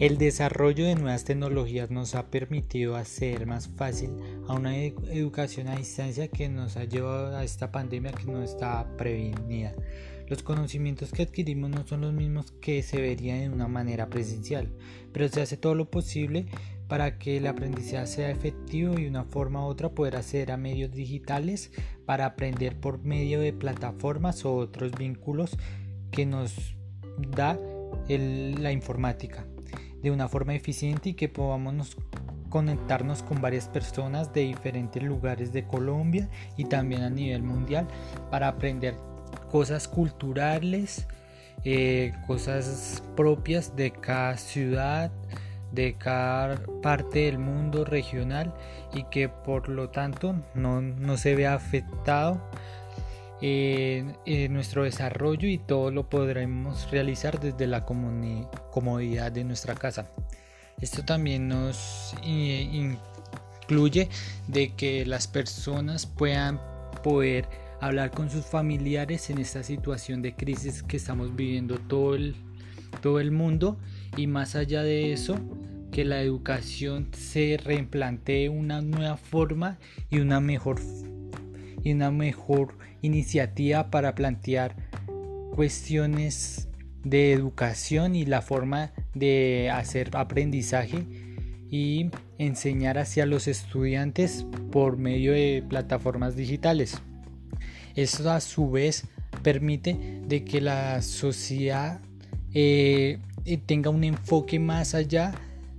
El desarrollo de nuevas tecnologías nos ha permitido hacer más fácil a una educación a distancia que nos ha llevado a esta pandemia que no está prevenida. Los conocimientos que adquirimos no son los mismos que se verían de una manera presencial, pero se hace todo lo posible para que el aprendizaje sea efectivo y de una forma u otra poder acceder a medios digitales para aprender por medio de plataformas o otros vínculos que nos da la informática de una forma eficiente y que podamos conectarnos con varias personas de diferentes lugares de Colombia y también a nivel mundial para aprender cosas culturales, eh, cosas propias de cada ciudad, de cada parte del mundo regional y que por lo tanto no, se vea afectado en, nuestro desarrollo y todo lo podremos realizar desde la comodidad de nuestra casa. Esto también nos eh, incluye de que las personas puedan poder hablar con sus familiares en esta situación de crisis que estamos viviendo todo el, todo el mundo y más allá de eso que la educación se reimplantee una nueva forma y una mejor y una mejor iniciativa para plantear cuestiones de educación y la forma de hacer aprendizaje y enseñar hacia los estudiantes por medio de plataformas digitales. Esto a su vez permite de que la sociedad eh, tenga un enfoque más allá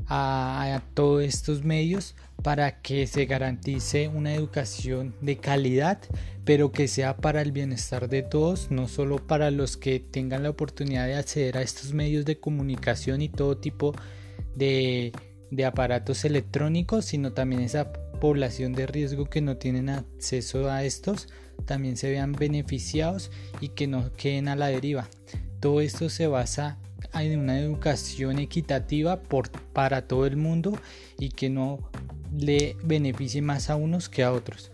a, todos estos medios para que se garantice una educación de calidad, pero que sea para el bienestar de todos, no solo para los que tengan la oportunidad de acceder a estos medios de comunicación y todo tipo de, de aparatos electrónicos, sino también esa población de riesgo que no tienen acceso a estos también se vean beneficiados y que no queden a la deriva. Todo esto se basa en una educación equitativa por, para todo el mundo y que no le beneficie más a unos que a otros.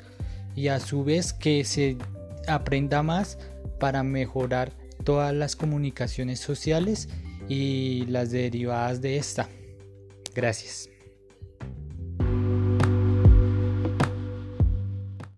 Y a su vez que se aprenda más para mejorar todas las comunicaciones sociales y las derivadas de esta. Gracias.